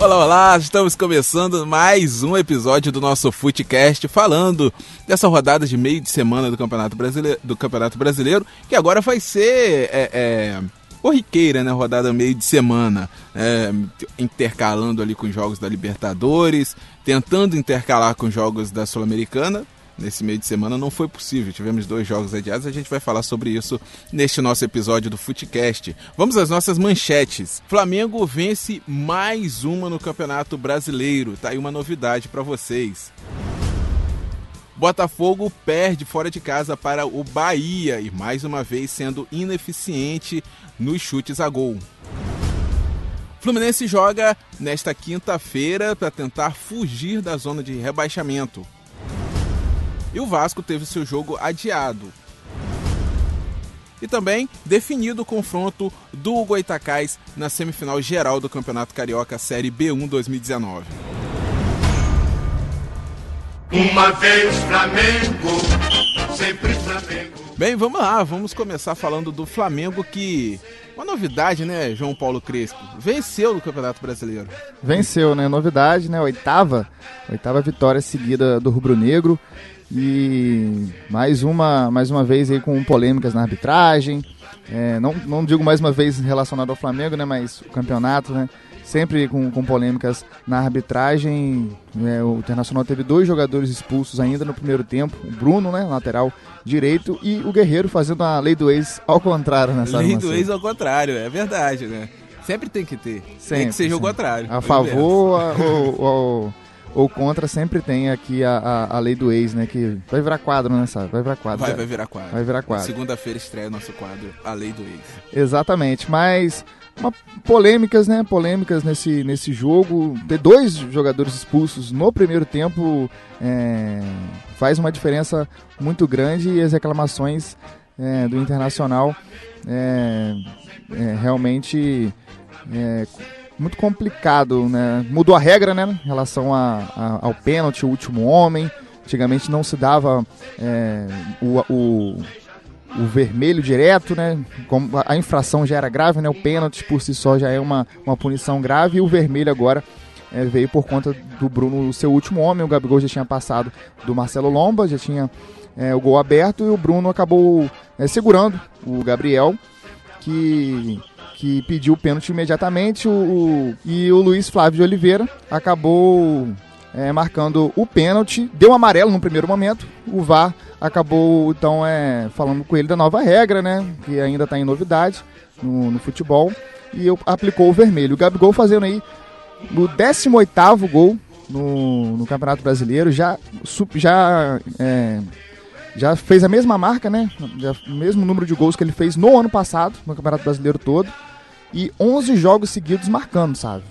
Olá, olá! Estamos começando mais um episódio do nosso Footcast falando dessa rodada de meio de semana do Campeonato Brasileiro, do Campeonato Brasileiro que agora vai ser é, é, corriqueira, né? Rodada meio de semana, é, intercalando ali com jogos da Libertadores, tentando intercalar com jogos da Sul-Americana nesse meio de semana não foi possível. Tivemos dois jogos adiados, a gente vai falar sobre isso neste nosso episódio do Footcast. Vamos às nossas manchetes. Flamengo vence mais uma no Campeonato Brasileiro. Tá aí uma novidade para vocês. Botafogo perde fora de casa para o Bahia e mais uma vez sendo ineficiente nos chutes a gol. Fluminense joga nesta quinta-feira para tentar fugir da zona de rebaixamento. E o Vasco teve seu jogo adiado. E também definido o confronto do Goitacás na semifinal geral do Campeonato Carioca Série B1 2019. Uma vez Flamengo, sempre Flamengo. Bem, vamos lá, vamos começar falando do Flamengo que uma novidade, né, João Paulo Crespo? Venceu no Campeonato Brasileiro. Venceu, né? Novidade, né? Oitava, oitava vitória seguida do Rubro Negro. E mais uma, mais uma vez aí com polêmicas na arbitragem. É, não, não digo mais uma vez relacionado ao Flamengo, né? Mas o campeonato, né? Sempre com, com polêmicas na arbitragem. É, o Internacional teve dois jogadores expulsos ainda no primeiro tempo. O Bruno, né? Lateral direito. E o Guerreiro fazendo a lei do ex ao contrário nessa Lei do ex ao contrário, é verdade, né? Sempre tem que ter. Sempre, tem que ser o contrário. A favor ou, ou ou contra, sempre tem aqui a, a, a, lei do ex, né? Que vai virar quadro, né, sabe? Vai virar quadro. Vai, vai virar quadro. Vai virar quadro. Segunda-feira estreia o nosso quadro, a lei do ex. Exatamente, mas uma, polêmicas, né? Polêmicas nesse, nesse jogo. Ter dois jogadores expulsos no primeiro tempo é, faz uma diferença muito grande e as reclamações é, do Internacional é, é realmente é, muito complicado, né? Mudou a regra, né? Em relação a, a, ao pênalti, o último homem. Antigamente não se dava é, o, o, o, vermelho direto, né? Como a infração já era grave, né? O pênalti por si só já é uma, uma punição grave e o vermelho agora é, veio por conta do Bruno, o seu último homem. O Gabigol já tinha passado do Marcelo Lomba, já tinha é, o gol aberto e o Bruno acabou é, segurando o Gabriel, que que pediu o pênalti imediatamente o, o, e o Luiz Flávio de Oliveira acabou é, marcando o pênalti, deu amarelo no primeiro momento, o VAR acabou então é, falando com ele da nova regra, né, que ainda está em novidade no, no, futebol, e aplicou o vermelho. O Gabigol fazendo aí o 18º gol no, no Campeonato Brasileiro, já, já, é, já fez a mesma marca, né, já, o mesmo número de gols que ele fez no ano passado, no Campeonato Brasileiro todo, e 11 jogos seguidos marcando, sabe?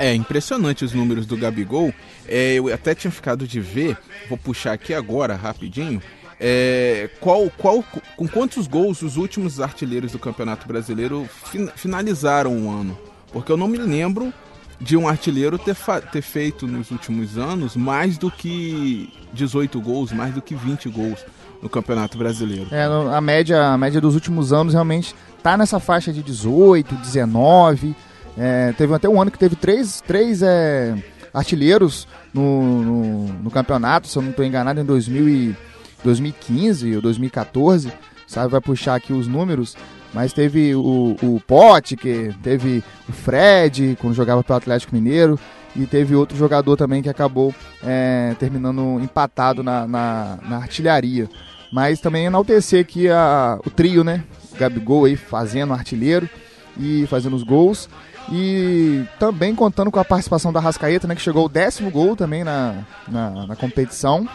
É impressionante os números do Gabigol. É, eu até tinha ficado de ver, vou puxar aqui agora rapidinho. É, qual, qual, com quantos gols os últimos artilheiros do Campeonato Brasileiro fin, finalizaram o ano? Porque eu não me lembro de um artilheiro ter, ter feito nos últimos anos mais do que 18 gols, mais do que 20 gols no Campeonato Brasileiro. É, a média, a média dos últimos anos realmente tá nessa faixa de 18, 19. É, teve até um ano que teve três, três é, artilheiros no, no, no, campeonato, se eu não estou enganado, em 2000 e, 2015 ou 2014. Sabe, vai puxar aqui os números. Mas teve o, o Pote, que teve o Fred, quando jogava pelo Atlético Mineiro, e teve outro jogador também que acabou é, terminando empatado na, na, na, artilharia. Mas também enaltecer aqui a, o trio, né? Gabigol aí fazendo artilheiro e fazendo os gols. E também contando com a participação da Rascaeta, né, que chegou o décimo gol também na, na, na competição.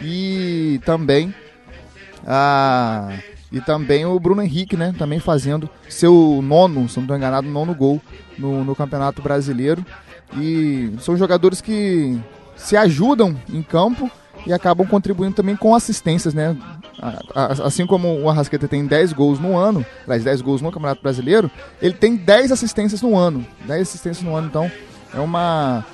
E também a, e também o Bruno Henrique, né, também fazendo seu nono, se não estou enganado, nono gol no, no Campeonato Brasileiro. E são jogadores que se ajudam em campo e acabam contribuindo também com assistências, né? Assim como o Arrasqueta tem 10 gols no ano, aliás, 10 gols no Campeonato Brasileiro, ele tem 10 assistências no ano. 10 assistências no ano, então é uma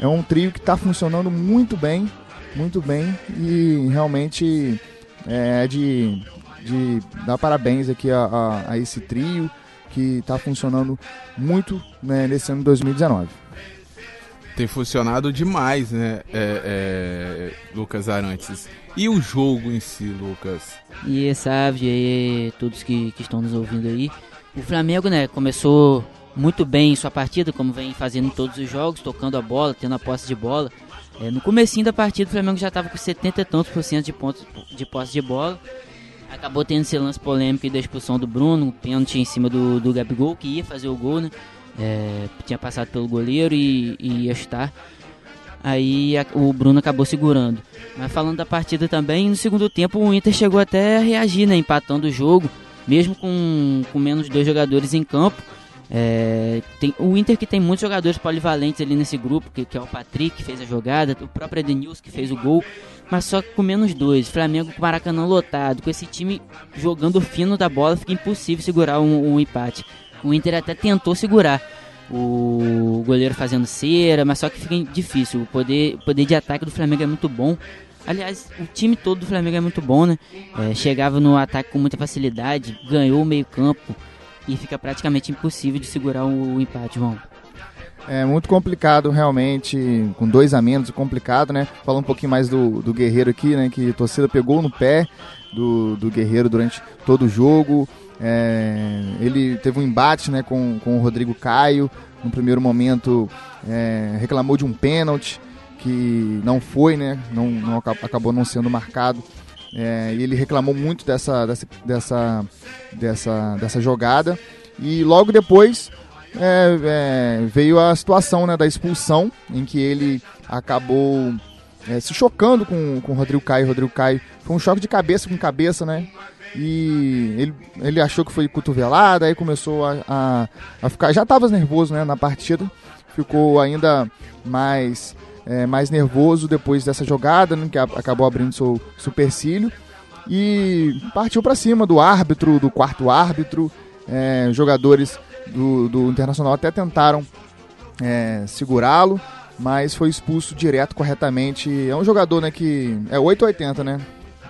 é um trio que está funcionando muito bem, muito bem e realmente é de, de dar parabéns aqui a, a, a esse trio que está funcionando muito né, nesse ano de 2019. Tem funcionado demais, né, é, é, Lucas Arantes. E o jogo em si, Lucas? E sabe, e todos que, que estão nos ouvindo aí. O Flamengo, né, começou muito bem em sua partida, como vem fazendo em todos os jogos, tocando a bola, tendo a posse de bola. É, no comecinho da partida, o Flamengo já estava com 70 e tantos por cento de, pontos, de posse de bola. Acabou tendo esse lance polêmico da expulsão do Bruno, pênalti em cima do, do Gabigol, que ia fazer o gol, né? É, tinha passado pelo goleiro e, e ia chutar. Aí a, o Bruno acabou segurando. Mas falando da partida também, no segundo tempo o Inter chegou até a reagir, né? Empatando o jogo, mesmo com, com menos dois jogadores em campo. É, tem, o Inter que tem muitos jogadores polivalentes ali nesse grupo, que, que é o Patrick que fez a jogada, o próprio Edenilson que fez o gol, mas só com menos dois. Flamengo com o Maracanã lotado, com esse time jogando fino da bola, fica impossível segurar um, um empate. O Inter até tentou segurar o goleiro fazendo cera, mas só que fica difícil. O poder, poder de ataque do Flamengo é muito bom. Aliás, o time todo do Flamengo é muito bom, né? É, chegava no ataque com muita facilidade, ganhou o meio-campo e fica praticamente impossível de segurar o, empate, João. É muito complicado, realmente, com dois a menos, complicado, né? Falar um pouquinho mais do, do Guerreiro aqui, né? Que a torcida pegou no pé do, do Guerreiro durante todo o jogo. É, ele teve um embate né, com, com o Rodrigo Caio. No primeiro momento é, reclamou de um pênalti que não foi, né? Não, não acabou não sendo marcado. É, e ele reclamou muito dessa, dessa, dessa, dessa, dessa jogada. E logo depois é, é, veio a situação né, da expulsão, em que ele acabou é, se chocando com, com o Rodrigo Caio. Rodrigo Caio foi um choque de cabeça com cabeça, né? E ele, ele achou que foi cotovelada, aí começou a, a, a ficar. Já estava nervoso né, na partida, ficou ainda mais, é, mais nervoso depois dessa jogada, né, que acabou abrindo seu supercílio. E partiu para cima do árbitro, do quarto árbitro. É, jogadores do, do Internacional até tentaram é, segurá-lo, mas foi expulso direto corretamente. É um jogador né, que é 880, né?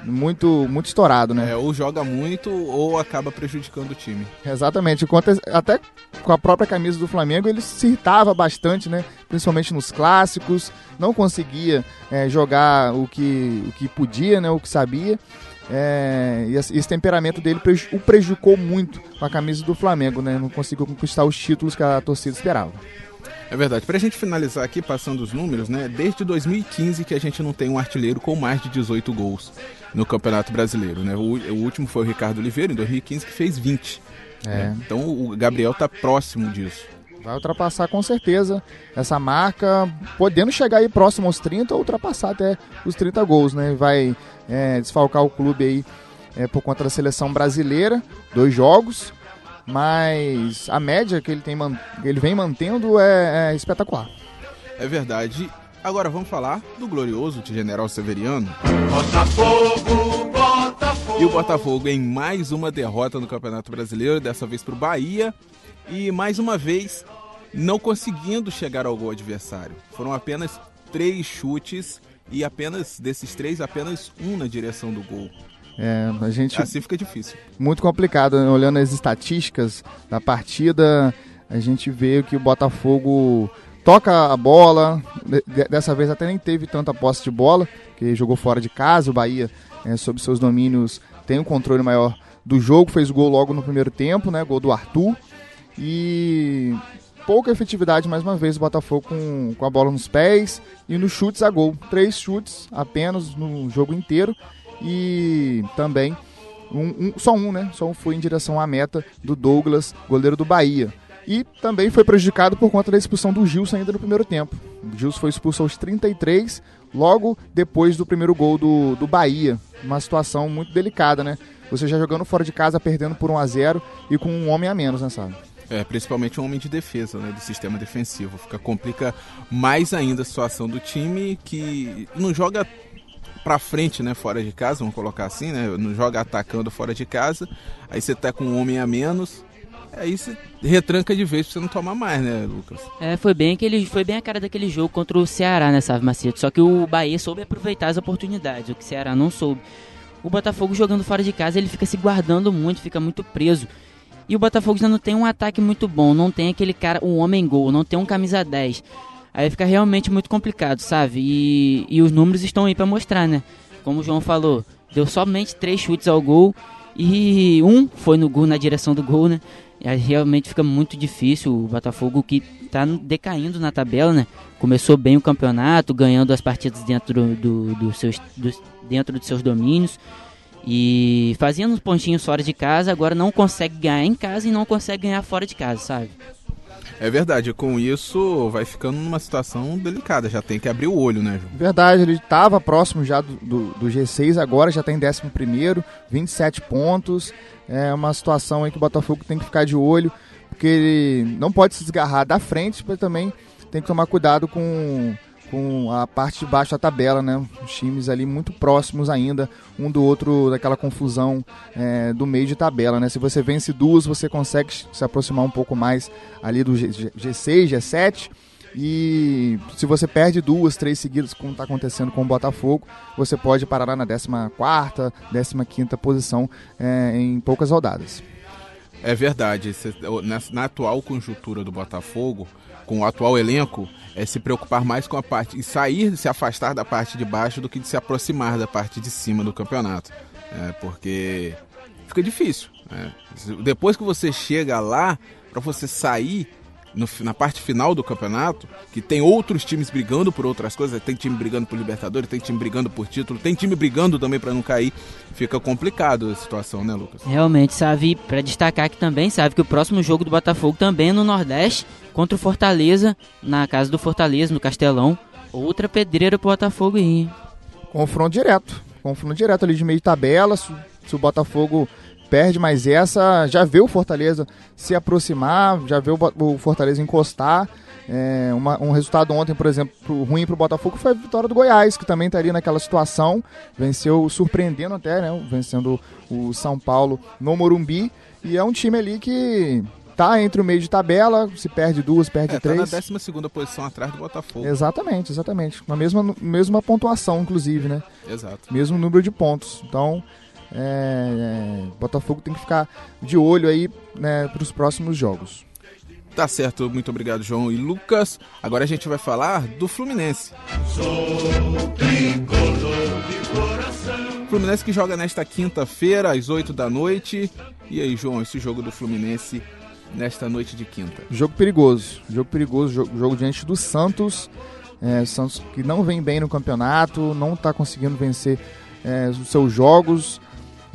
muito muito estourado, né? É, ou joga muito ou acaba prejudicando o time. Exatamente. Até com a própria camisa do Flamengo, ele se irritava bastante, né? Principalmente nos clássicos, não conseguia é, jogar o que, o que podia, né? O que sabia. É, e esse temperamento dele o prejudicou muito com a camisa do Flamengo, né? Não conseguiu conquistar os títulos que a torcida esperava. É verdade. Pra gente finalizar aqui, passando os números, né? Desde 2015 que a gente não tem um artilheiro com mais de 18 gols no Campeonato Brasileiro, né? O, o último foi o Ricardo Oliveira, em 2015, que fez 20. É. Né? Então o Gabriel tá próximo disso. Vai ultrapassar com certeza essa marca, podendo chegar aí próximo aos 30 ou ultrapassar até os 30 gols, né? Vai é, desfalcar o clube aí é, por conta da seleção brasileira, dois jogos, mas a média que ele, tem, ele vem mantendo é, é espetacular. É verdade. Agora vamos falar do glorioso de General Severiano. Botafogo, Botafogo. E o Botafogo em mais uma derrota no Campeonato Brasileiro, dessa vez para o Bahia. E mais uma vez não conseguindo chegar ao gol adversário. Foram apenas três chutes e apenas desses três, apenas um na direção do gol. É, a gente assim fica difícil. Muito complicado, né? olhando as estatísticas da partida, a gente vê que o Botafogo toca a bola, dessa vez até nem teve tanta posse de bola, que jogou fora de casa, o Bahia, é, sob seus domínios, tem um controle maior do jogo, fez gol logo no primeiro tempo, né, gol do Arthur, e pouca efetividade mais uma vez o Botafogo com, com a bola nos pés e nos chutes a gol, três chutes apenas no jogo inteiro, e também um, um, só um, né? Só um foi em direção à meta do Douglas, goleiro do Bahia. E também foi prejudicado por conta da expulsão do Gilson ainda no primeiro tempo. O Gilson foi expulso aos 33, logo depois do primeiro gol do, do Bahia. Uma situação muito delicada, né? Você já jogando fora de casa, perdendo por 1 a 0 e com um homem a menos, né, sabe? É, principalmente um homem de defesa, né, do sistema defensivo. Fica complica mais ainda a situação do time que não joga para frente, né, fora de casa, vamos colocar assim, né, não joga atacando fora de casa. Aí você tá com um homem a menos, aí você retranca de vez pra você não tomar mais, né, Lucas? É, foi bem, aquele, foi bem a cara daquele jogo contra o Ceará, né, Sávio Macedo? Só que o Bahia soube aproveitar as oportunidades, o que o Ceará não soube. O Botafogo jogando fora de casa, ele fica se guardando muito, fica muito preso. E o Botafogo já não tem um ataque muito bom, não tem aquele cara, um homem gol, não tem um camisa 10. Aí fica realmente muito complicado, sabe? E, e os números estão aí para mostrar, né? Como o João falou, deu somente três chutes ao gol e um foi no gol, na direção do gol, né? E aí realmente fica muito difícil. O Botafogo que está decaindo na tabela, né? Começou bem o campeonato, ganhando as partidas dentro do, do, seus, do, dentro dos seus domínios e fazendo uns pontinhos fora de casa, agora não consegue ganhar em casa e não consegue ganhar fora de casa, sabe? É verdade, com isso vai ficando numa situação delicada, já tem que abrir o olho, né, João? Verdade, ele estava próximo já do, do, do, G6, agora já está em 11, 27 pontos. É uma situação aí que o Botafogo tem que ficar de olho, porque ele não pode se desgarrar da frente, mas também tem que tomar cuidado com com a parte de baixo da tabela, né? Os times ali muito próximos ainda um do outro, daquela confusão é, do meio de tabela, né? Se você vence duas, você consegue se aproximar um pouco mais ali do G, G6, G7. E se você perde duas, três seguidas, como está acontecendo com o Botafogo, você pode parar na 14, 15 posição é, em poucas rodadas. É verdade. Na atual conjuntura do Botafogo, com o atual elenco, é se preocupar mais com a parte e sair, se afastar da parte de baixo do que de se aproximar da parte de cima do campeonato, é, porque fica difícil. É. Depois que você chega lá, para você sair no, na parte final do campeonato, que tem outros times brigando por outras coisas, tem time brigando por Libertadores, tem time brigando por título, tem time brigando também para não cair, fica complicado a situação, né, Lucas? Realmente, sabe, para destacar aqui também, sabe que o próximo jogo do Botafogo também é no Nordeste, contra o Fortaleza, na casa do Fortaleza, no Castelão. Outra pedreira pro Botafogo aí. Confronto direto. Confronto direto ali de meio de tabela. Se, se o Botafogo perde mais essa, já vê o Fortaleza se aproximar, já vê o, Fortaleza encostar. É, uma, um resultado ontem, por exemplo, ruim para o Botafogo foi a vitória do Goiás, que também estaria naquela situação. Venceu, surpreendendo até, né? Vencendo o São Paulo no Morumbi. E é um time ali que tá entre o meio de tabela, se perde duas, perde é, três. Tá na 12 segunda posição atrás do Botafogo. Exatamente, exatamente. Com a mesma, mesma pontuação, inclusive, né? Exato. Mesmo número de pontos. Então, é, é, Botafogo tem que ficar de olho aí né, para os próximos jogos. Tá certo, muito obrigado, João e Lucas. Agora a gente vai falar do Fluminense. Fluminense que joga nesta quinta-feira, às 8 da noite. E aí, João, esse jogo do Fluminense nesta noite de quinta? Jogo perigoso. Jogo perigoso, jogo, jogo diante do Santos. É, Santos que não vem bem no campeonato, não está conseguindo vencer é, os seus jogos.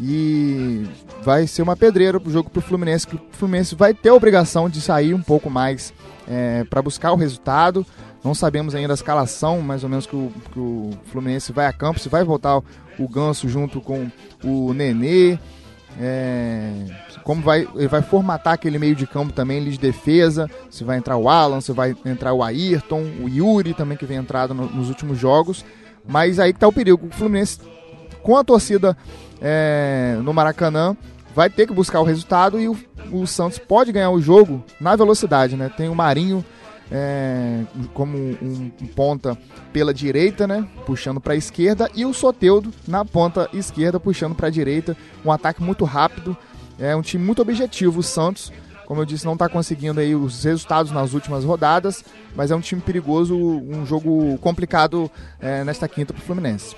E vai ser uma pedreira pro jogo pro Fluminense, que o Fluminense vai ter a obrigação de sair um pouco mais é, para buscar o resultado. Não sabemos ainda a escalação, mais ou menos, que o, que o Fluminense vai a campo, se vai voltar o Ganso junto com o Nenê. É, como vai, ele vai formatar aquele meio de campo também de defesa, se vai entrar o Alan, se vai entrar o Ayrton, o Yuri também que vem entrado no, nos últimos jogos. Mas aí que tá o perigo. O Fluminense, com a torcida é, no Maracanã, vai ter que buscar o resultado e o, o, Santos pode ganhar o jogo na velocidade, né? Tem o Marinho é, como um, um, ponta pela direita, né? Puxando para a esquerda e o Soteudo na ponta esquerda puxando para a direita. Um ataque muito rápido. É um time muito objetivo, o Santos. Como eu disse, não está conseguindo aí os resultados nas últimas rodadas, mas é um time perigoso, um jogo complicado é, nesta quinta para o Fluminense.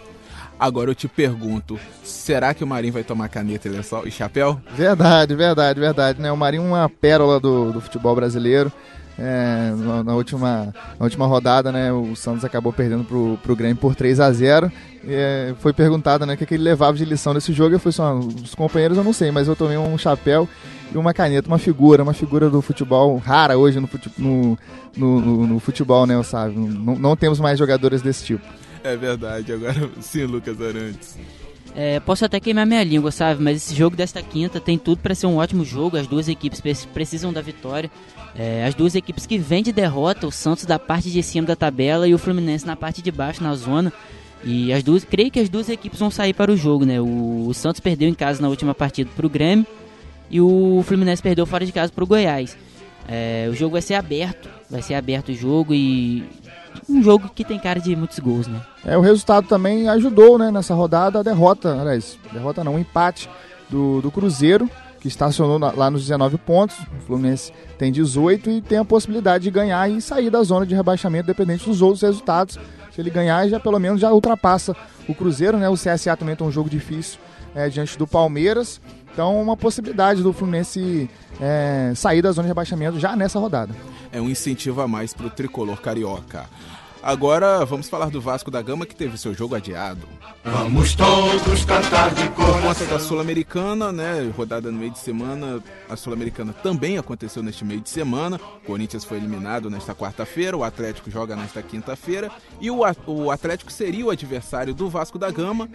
Agora eu te pergunto, será que o Marinho vai tomar caneta e chapéu? Verdade, verdade, verdade. Né? O Marinho é uma pérola do, do futebol brasileiro. É, na, na, última, na última rodada, né, o Santos acabou perdendo pro, pro Grêmio por 3 a 0 é, Foi perguntado né, o que, que ele levava de lição desse jogo. Eu falei assim: os companheiros eu não sei, mas eu tomei um chapéu e uma caneta, uma figura, uma figura do futebol rara hoje no, no, no, no, no futebol, né, sabe? Não, não temos mais jogadores desse tipo. É verdade, agora sim, Lucas Arantes. É, posso até queimar minha língua, sabe? Mas esse jogo desta quinta tem tudo para ser um ótimo jogo. As duas equipes precisam da vitória. É, as duas equipes que vêm de derrota, o Santos da parte de cima da tabela e o Fluminense na parte de baixo, na zona. E as duas, creio que as duas equipes vão sair para o jogo, né? O, o Santos perdeu em casa na última partida para o Grêmio e o Fluminense perdeu fora de casa para o Goiás. É, o jogo vai ser aberto, vai ser aberto o jogo e um jogo que tem cara de muitos gols, né? É, o resultado também ajudou, né, nessa rodada, a derrota, aliás, derrota não, um empate do, do Cruzeiro, que estacionou na, lá nos 19 pontos. O Fluminense tem 18 e tem a possibilidade de ganhar e sair da zona de rebaixamento, dependente dos outros resultados. Se ele ganhar, já pelo menos já ultrapassa o Cruzeiro, né? O CSA também tem um jogo difícil é, diante do Palmeiras. Então, uma possibilidade do Fluminense é, sair da zona de rebaixamento já nessa rodada. É um incentivo a mais para o tricolor carioca. Agora vamos falar do Vasco da Gama que teve seu jogo adiado. Vamos todos cantar de Por conta coração. da Sul-Americana, né? Rodada no meio de semana. A Sul-Americana também aconteceu neste meio de semana. O Corinthians foi eliminado nesta quarta-feira. O Atlético joga nesta quinta-feira. E o Atlético seria o adversário do Vasco da Gama.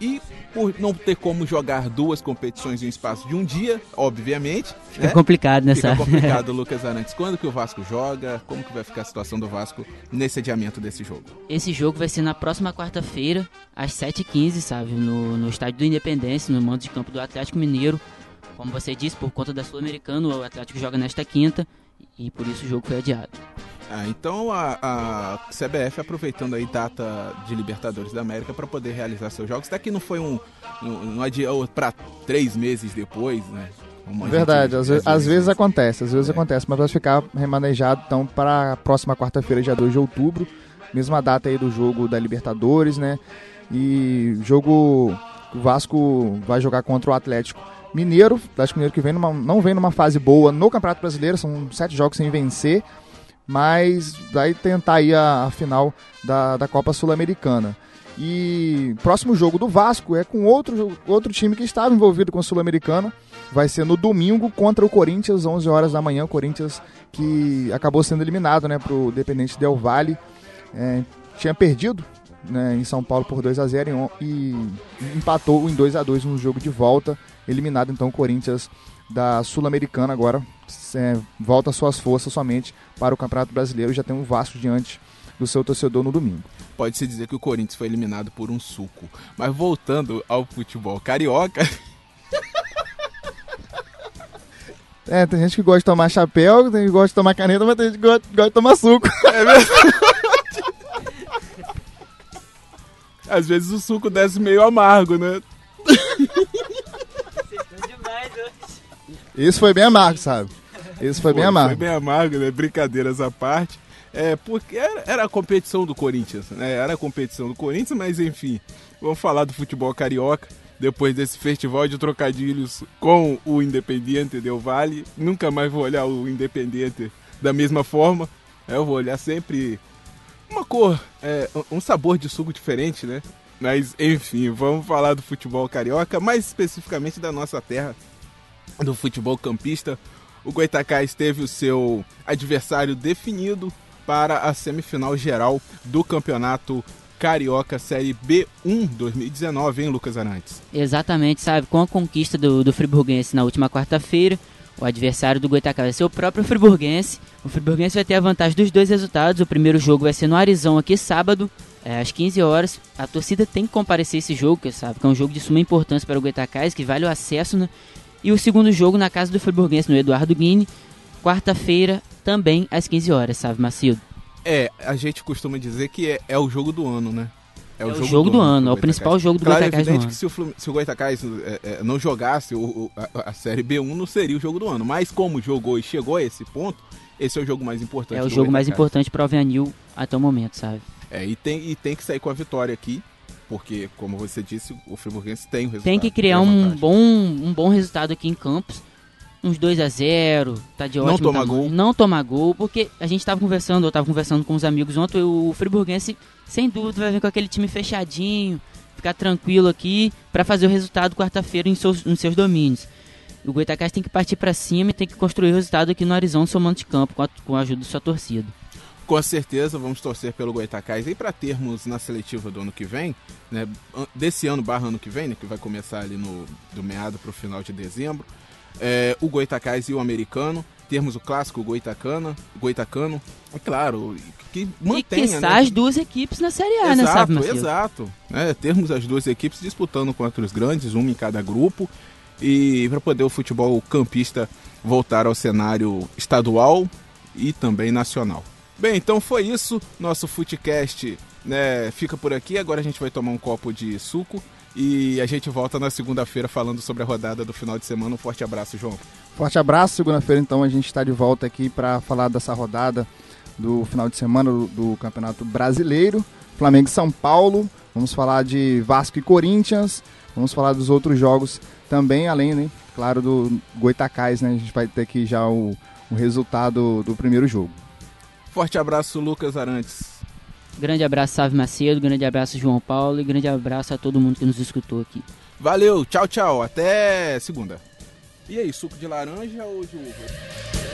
E por não ter como jogar duas competições em um espaço de um dia, obviamente. Fica né? complicado nessa. Fica complicado, Lucas Arantes. Quando que o Vasco joga? Como que vai ficar a situação do Vasco nesse adiamento desse jogo? Esse jogo vai ser na próxima quarta-feira, às 7h15, sabe? No, no estádio do Independência, no mando de campo do Atlético Mineiro. Como você disse, por conta da Sul-Americana, o Atlético joga nesta quinta e por isso o jogo foi adiado. Ah, então a, a CBF aproveitando aí data de Libertadores da América para poder realizar seus jogos. Até que não foi um. um, um adiou para três meses depois, né? Como a Verdade, gente- às, vezes, às vezes acontece, às vezes acontece, mas vai ficar remanejado então para a próxima quarta-feira, dia 2 de outubro, mesma data aí do jogo da Libertadores, né? E jogo o Vasco vai jogar contra o Atlético Mineiro, o Atlético Mineiro que vem numa, não vem numa fase boa no Campeonato Brasileiro, são sete jogos sem vencer, mas vai tentar aí a, a final da, da Copa Sul-Americana. E próximo jogo do Vasco é com outro, outro time que estava envolvido com a Sul-Americana. Vai ser no domingo contra o Corinthians, 11 horas da manhã. O Corinthians que acabou sendo eliminado né, para o Dependente Del Valle. É, tinha perdido né, em São Paulo por 2 a 0 e e empatou em 2 a 2 no jogo de volta. Eliminado então o Corinthians da Sul-Americana agora é, volta suas forças somente para o Campeonato Brasileiro. Já tem um Vasco diante do seu torcedor no domingo. Pode-se dizer que o Corinthians foi eliminado por um suco. Mas voltando ao futebol carioca, É, tem gente que gosta de tomar chapéu, tem gente que gosta de tomar caneta, mas tem gente que gosta, gosta de tomar suco. às vezes o suco desce meio amargo, né? Isso foi bem amargo, sabe? Isso foi, bem amargo. Foi bem amargo, né? Brincadeiras à parte. É, porque era, era a competição do Corinthians, né? Era a competição do Corinthians, mas enfim, vamos falar do futebol carioca. Depois desse festival de trocadilhos com o Independiente Del Vale, nunca mais vou olhar o Independiente da mesma forma. Eu vou olhar sempre uma cor, é, um sabor de suco diferente, né? Mas enfim, vamos falar do futebol carioca, mais especificamente da nossa terra, do futebol campista. O Goitacás teve o seu adversário definido para a semifinal geral do Campeonato Carioca Série B1 2019, hein, Lucas Arantes? Exatamente, sabe? Com a conquista do, do Friburguense na última quarta-feira, o adversário do Goitacás vai ser o próprio Friburguense. O Friburguense vai ter a vantagem dos dois resultados. O primeiro jogo vai ser no Arizão aqui sábado, é, às 15 horas. A torcida tem que comparecer esse jogo, que sabe que é um jogo de suma importância para o Goitacás, que vale o acesso, né? E o segundo jogo na casa do Friburguense, no Eduardo Guini, quarta-feira, também às 15 horas, sabe, Macedo? É, a gente costuma dizer que é, é o jogo do ano, né? É o jogo do ano, é o principal jogo do claro, Goitacás é evidente que se o, Flumin- se o Goitacás é, é, não jogasse o, o- a, a Série B1, não seria o jogo do ano. Mas como jogou e chegou a esse ponto, esse é o jogo mais importante É o do jogo mais Goitacás. importante para o Alveanil até o momento, sabe? É, e tem, e tem que sair com a vitória aqui, porque, como você disse, o Friburguense tem o resultado. Tem que criar um bom, um bom resultado aqui em Campos. Uns 2 a 0 tá de Não ótimo tomar tamanho. gol. Não tomar gol, porque a gente tava conversando, eu tava conversando com os amigos ontem, o Friburguense, sem dúvida, vai vir com aquele time fechadinho, ficar tranquilo aqui pra fazer o resultado quarta-feira em seus, em seus domínios. O Goitacás tem que partir pra cima e tem que construir o resultado aqui no Arizona, somando de campo, com a, com a ajuda da sua torcida. Com certeza vamos torcer pelo Goitacás e para termos na seletiva do ano que vem, né, desse ano barra ano que vem, né, que vai começar ali no do meado para o final de dezembro, é, o Goitacás e o americano, termos o clássico Goitacana, Goitacano, é claro, que mantenha, e quiçá né, as duas equipes na Série A, né, sabe, Exato, Marcelo? exato. né, termos as duas equipes disputando contra os grandes, uma em cada grupo, e para poder o futebol campista voltar ao cenário estadual e também nacional. Bem, então foi isso. Nosso Footcast né, fica por aqui. Agora a gente vai tomar um copo de suco E a gente volta na segunda-feira falando sobre a rodada do final de semana. Um forte abraço, João. Forte abraço. Segunda-feira, então, a gente está de volta aqui para falar dessa rodada do final de semana do, do Campeonato Brasileiro. Flamengo e São Paulo. Vamos falar de Vasco e Corinthians. Vamos falar dos outros jogos também, além, né, claro, do Goitacás, né? A gente vai ter aqui já o, o resultado do primeiro jogo. Forte abraço, Lucas Arantes. Grande abraço, Sávio Macedo. Grande abraço, João Paulo. E grande abraço a todo mundo que nos escutou aqui. Valeu, tchau, tchau. Até segunda. E aí, suco de laranja ou de uva?